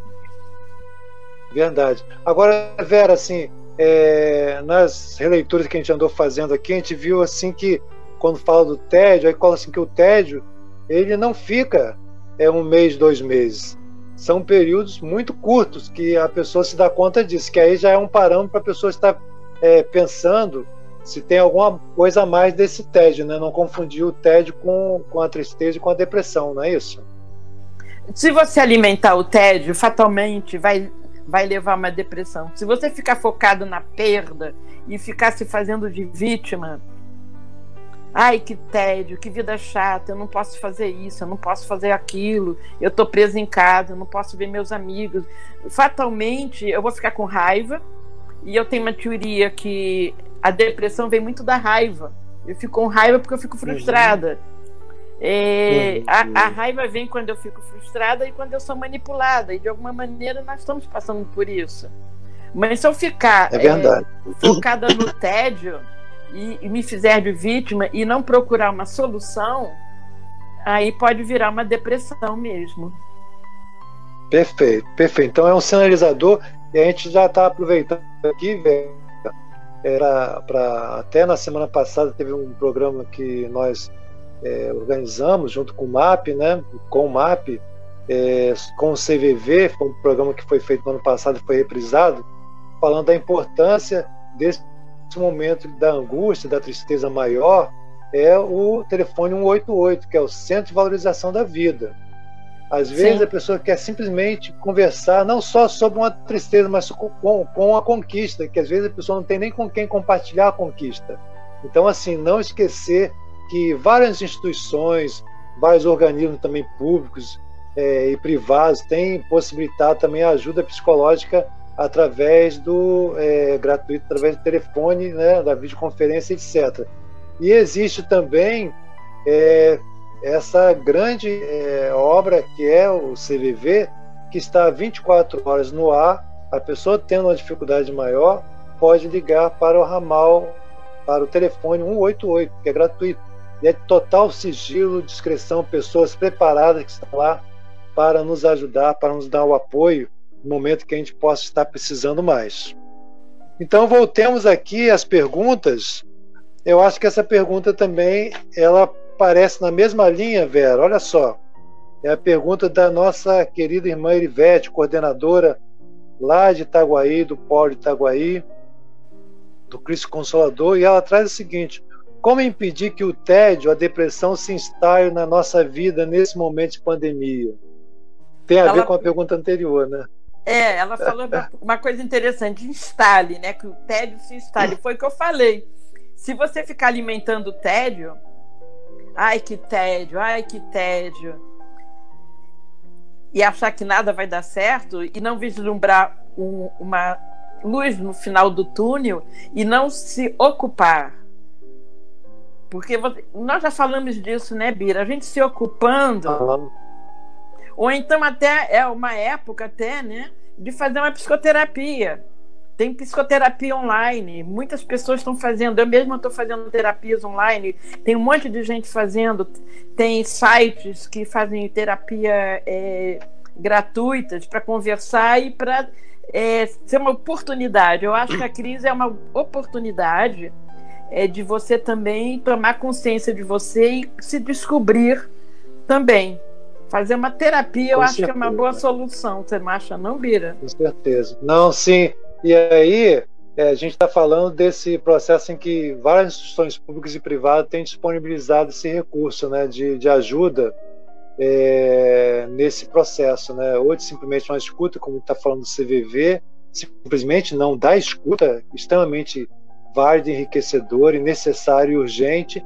Verdade. Agora, Vera, assim, é, nas releituras que a gente andou fazendo aqui, a gente viu assim que quando fala do tédio, aí fala assim que o tédio ele não fica é um mês, dois meses. São períodos muito curtos que a pessoa se dá conta disso, que aí já é um parâmetro para a pessoa estar é, pensando se tem alguma coisa a mais desse tédio, né? Não confundir o tédio com, com a tristeza e com a depressão, não é isso? Se você alimentar o tédio, fatalmente vai vai levar a uma depressão. Se você ficar focado na perda e ficar se fazendo de vítima, ai que tédio, que vida chata, eu não posso fazer isso, eu não posso fazer aquilo, eu estou preso em casa, eu não posso ver meus amigos. Fatalmente eu vou ficar com raiva e eu tenho uma teoria que a depressão vem muito da raiva. Eu fico com raiva porque eu fico frustrada. Uhum. É, a, a, raiva vem quando eu fico frustrada e quando eu sou manipulada. E de alguma maneira nós estamos passando por isso. Mas se eu ficar é é, focada no tédio e, e, me fizer de vítima e não procurar uma solução, aí pode virar uma depressão mesmo. Perfeito, perfeito. Então é um sinalizador e a gente já está aproveitando aqui, era para até na semana passada teve um programa que nós é, organizamos junto com o MAP, né, com o MAP, é, com o CVV, foi um programa que foi feito no ano passado e foi reprisado, falando da importância desse momento da angústia, da tristeza maior, é o telefone 188, que é o Centro de Valorização da Vida. Às vezes Sim. a pessoa quer simplesmente conversar não só sobre uma tristeza, mas com, com a conquista, que às vezes a pessoa não tem nem com quem compartilhar a conquista. Então, assim, não esquecer que várias instituições, vários organismos também públicos é, e privados têm possibilitado também ajuda psicológica através do é, gratuito, através do telefone, né, da videoconferência, etc. E existe também é, essa grande é, obra que é o CVV, que está 24 horas no ar. A pessoa tendo uma dificuldade maior pode ligar para o ramal, para o telefone 188, que é gratuito é total sigilo, discrição, pessoas preparadas que estão lá para nos ajudar, para nos dar o apoio no momento que a gente possa estar precisando mais. Então voltemos aqui às perguntas. Eu acho que essa pergunta também ela parece na mesma linha, Vera. Olha só, é a pergunta da nossa querida irmã Erivete, coordenadora lá de Itaguaí, do Polo de Itaguaí, do Cristo Consolador, e ela traz o seguinte: como impedir que o tédio, a depressão se instale na nossa vida nesse momento de pandemia? Tem a ela, ver com a pergunta anterior, né? É, ela falou uma coisa interessante, instale, né? Que o tédio se instale. Foi o que eu falei. Se você ficar alimentando o tédio, ai que tédio, ai que tédio, e achar que nada vai dar certo e não vislumbrar um, uma luz no final do túnel e não se ocupar porque você, nós já falamos disso, né, Bira? A gente se ocupando. Ou então até é uma época até, né, de fazer uma psicoterapia. tem psicoterapia online, muitas pessoas estão fazendo, eu mesma estou fazendo terapias online, tem um monte de gente fazendo, tem sites que fazem terapia é, gratuitas para conversar e para é, ser uma oportunidade. Eu acho que a crise é uma oportunidade é, de você também tomar consciência de você e se descobrir também. Fazer uma terapia, eu Com acho certeza. que é uma boa solução. Você não acha, não, Bira? Com certeza. Não, sim. E aí, é, a gente está falando desse processo em que várias instituições públicas e privadas têm disponibilizado esse recurso né, de, de ajuda é, nesse processo. Né? Hoje, simplesmente uma escuta, como está falando do CVV, simplesmente não dá escuta, extremamente válido, enriquecedor e necessário e urgente,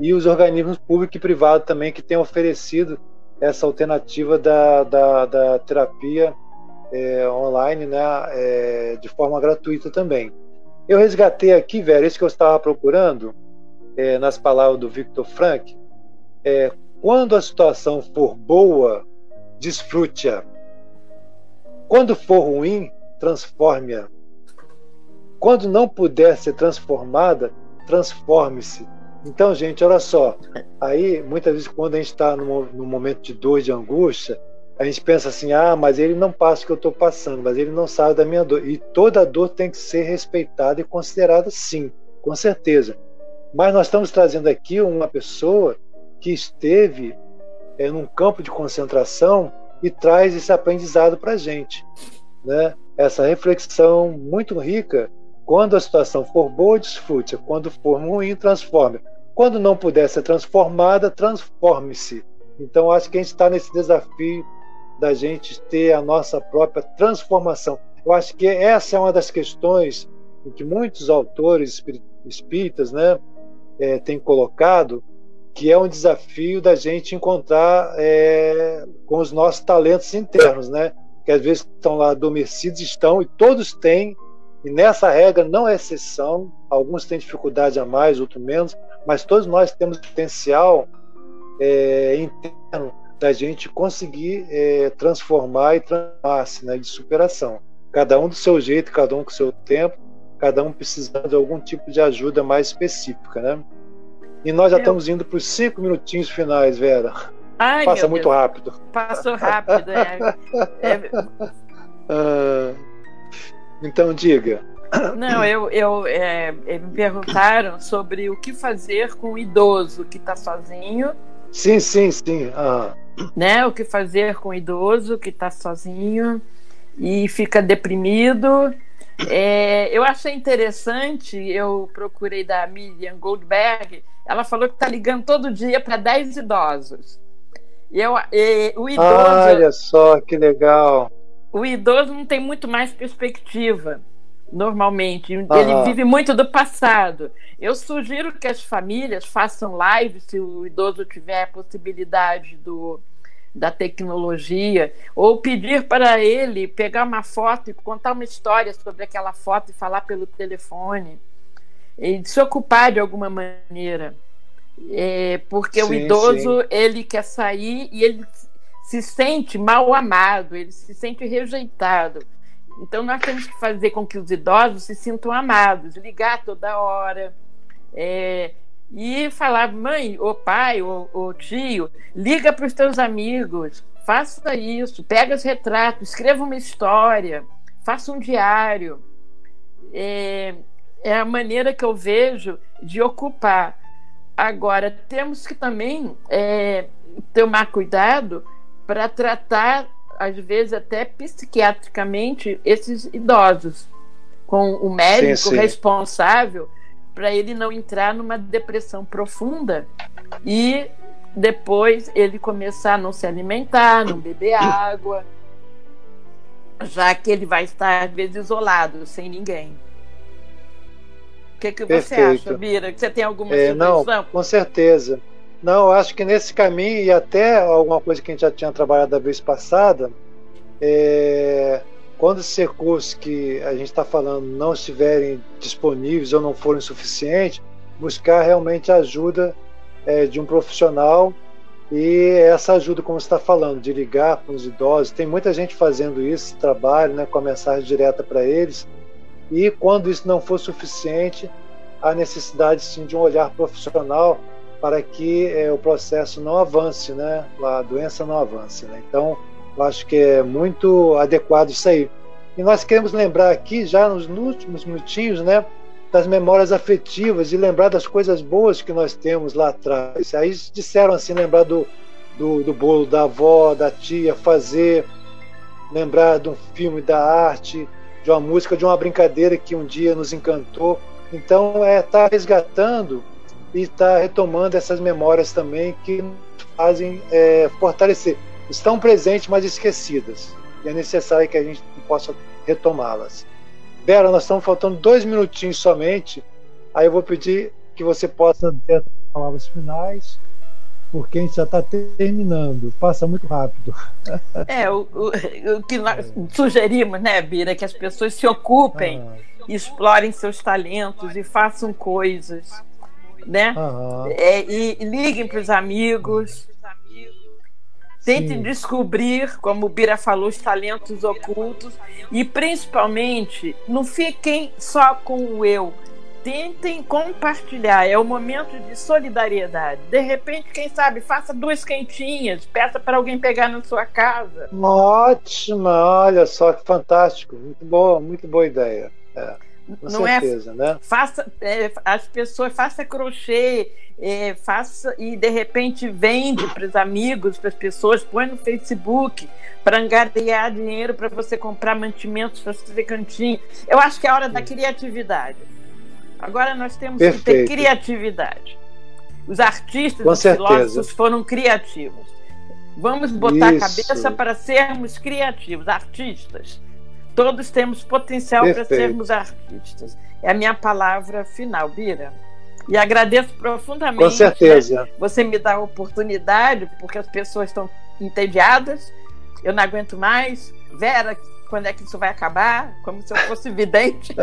e os organismos públicos e privados também que têm oferecido essa alternativa da, da, da terapia é, online né, é, de forma gratuita também. Eu resgatei aqui, velho, isso que eu estava procurando, é, nas palavras do Victor Frank, é, quando a situação for boa, desfrute-a. Quando for ruim, transforme-a. Quando não puder ser transformada, transforme-se. Então, gente, olha só. Aí, muitas vezes, quando a gente está num, num, momento de dor, de angústia, a gente pensa assim: ah, mas ele não passa o que eu estou passando, mas ele não sabe da minha dor. E toda dor tem que ser respeitada e considerada, sim, com certeza. Mas nós estamos trazendo aqui uma pessoa que esteve é, num campo de concentração e traz esse aprendizado para a gente. Né? Essa reflexão muito rica. Quando a situação for boa, desfrute. Quando for ruim, transforme. Quando não puder ser transformada, transforme-se. Então, acho que a gente está nesse desafio da gente ter a nossa própria transformação. Eu acho que essa é uma das questões em que muitos autores espíritas né, é, têm colocado, que é um desafio da gente encontrar é, com os nossos talentos internos, né? Que às vezes estão lá adormecidos, estão, e todos têm, e nessa regra não é exceção, alguns têm dificuldade a mais, outros menos, mas todos nós temos potencial é, interno da gente conseguir é, transformar e transformar-se né, de superação. Cada um do seu jeito, cada um com o seu tempo, cada um precisando de algum tipo de ajuda mais específica, né? E nós já Eu... estamos indo para os cinco minutinhos finais, Vera. Ai, Passa muito Deus. rápido. Passou rápido, é. é... Ah, então, diga. Não, eu, eu é, é, me perguntaram sobre o que fazer com o idoso que está sozinho. Sim, sim, sim. Ah. Né, o que fazer com o idoso que está sozinho e fica deprimido é, eu achei interessante, eu procurei da Miriam Goldberg, ela falou que está ligando todo dia para 10 idosos. E eu, e, o idoso. Olha só que legal. O idoso não tem muito mais perspectiva, normalmente. Ele vive muito do passado. Eu sugiro que as famílias façam lives, se o idoso tiver a possibilidade do, da tecnologia, ou pedir para ele pegar uma foto e contar uma história sobre aquela foto e falar pelo telefone, e se ocupar de alguma maneira. É, porque sim, o idoso sim. ele quer sair e ele se sente mal amado, ele se sente rejeitado. Então nós temos que fazer com que os idosos se sintam amados, ligar toda hora, é, e falar, mãe, ou pai, ou, tio, liga para os teus amigos, faça isso, pega os retratos, escreva uma história, faça um diário. É, é a maneira que eu vejo de ocupar. Agora, temos que também é, tomar cuidado para tratar, às vezes, até psiquiatricamente, esses idosos, com o médico sim, sim. responsável para ele não entrar numa depressão profunda e depois ele começar a não se alimentar, não beber água, já que ele vai estar às vezes isolado, sem ninguém. O que, que você acha, Bira? Que você tem alguma é, sugestão? Não, com certeza. Não, eu acho que nesse caminho, e até alguma coisa que a gente já tinha trabalhado da vez passada, é, quando esses recursos que a gente está falando não estiverem disponíveis ou não forem suficientes, buscar realmente a ajuda é, de um profissional e essa ajuda, como você está falando, de ligar com os idosos, tem muita gente fazendo isso, trabalho, né, com a mensagem direta para eles, e quando isso não for suficiente, a necessidade sim de um olhar profissional para que é, o processo não avance, né? A doença não avance. Né? Então, eu acho que é muito adequado isso aí. E nós queremos lembrar aqui, já nos últimos minutinhos, né? Das memórias afetivas e lembrar das coisas boas que nós temos lá atrás. Aí disseram assim, lembrar do, do, do bolo da avó, da tia, fazer, lembrar de um filme da arte, de uma música, de uma brincadeira que um dia nos encantou. Então, é estar tá resgatando e estar tá retomando essas memórias também que fazem é, fortalecer. Estão presentes, mas esquecidas. E é necessário que a gente possa retomá-las. Bela, nós estamos faltando dois minutinhos somente. Aí eu vou pedir que você possa ter as palavras finais, porque a gente já está terminando. Passa muito rápido. É, o, o, o que nós sugerimos, né, Bira, que as pessoas se ocupem, ah. explorem seus talentos e façam coisas né? Uhum. É, e, e liguem para os amigos. Tentem Sim. descobrir, como o Bira falou, os talentos ocultos. E principalmente, não fiquem só com o eu. Tentem compartilhar. É o momento de solidariedade. De repente, quem sabe, faça duas quentinhas, peça para alguém pegar na sua casa. Ótima, olha só que fantástico. Muito boa, muito boa ideia. É. Com não é certeza, é, né? Faça, é, as pessoas faça crochê, é, faça e de repente vende para os amigos, para as pessoas, põe no Facebook para angariar dinheiro para você comprar mantimentos para fazer cantinho. Eu acho que é a hora da criatividade. Agora nós temos Perfeito. que ter criatividade. Os artistas, Com os certeza. filósofos foram criativos. Vamos botar Isso. a cabeça para sermos criativos, artistas. Todos temos potencial para sermos artistas. É a minha palavra final, Bira. E agradeço profundamente. Com certeza. Né? Você me dá a oportunidade, porque as pessoas estão entediadas. Eu não aguento mais. Vera, quando é que isso vai acabar? Como se eu fosse vidente.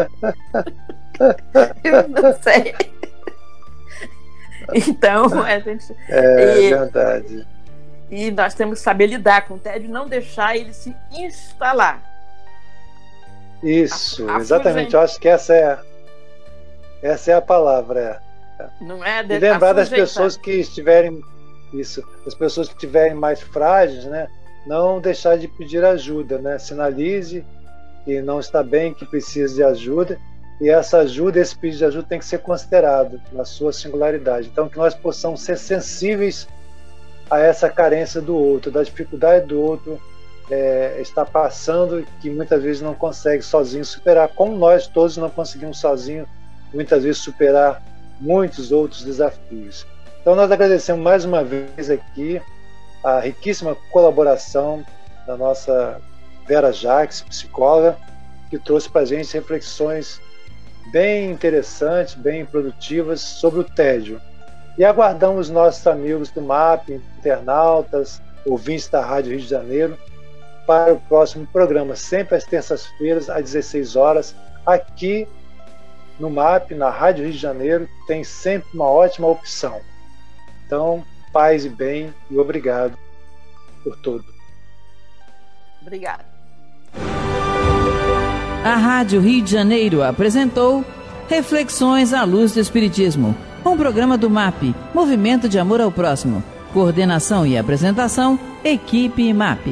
eu não sei. Então, a gente. É e, verdade. E nós temos que saber lidar com o tédio, não deixar ele se instalar. Isso, a, exatamente. Eu acho que essa é, essa é a palavra. É. Não é de, e lembrar das pessoas que estiverem isso, as pessoas que estiverem mais frágeis, né? Não deixar de pedir ajuda, né? Sinalize que não está bem, que precisa de ajuda. E essa ajuda, esse pedido de ajuda tem que ser considerado na sua singularidade. Então, que nós possamos ser sensíveis a essa carência do outro, da dificuldade do outro, é, está passando que muitas vezes não consegue sozinho superar, como nós todos não conseguimos sozinho muitas vezes superar muitos outros desafios. Então nós agradecemos mais uma vez aqui a riquíssima colaboração da nossa Vera Jacques, psicóloga, que trouxe para a gente reflexões bem interessantes, bem produtivas sobre o tédio. E aguardamos nossos amigos do MAP, internautas, ouvintes da Rádio Rio de Janeiro, para o próximo programa, sempre às terças-feiras, às 16 horas, aqui no MAP, na Rádio Rio de Janeiro, tem sempre uma ótima opção. Então, paz e bem e obrigado por tudo. Obrigada. A Rádio Rio de Janeiro apresentou Reflexões à Luz do Espiritismo, um programa do MAP, Movimento de Amor ao Próximo. Coordenação e apresentação, Equipe MAP.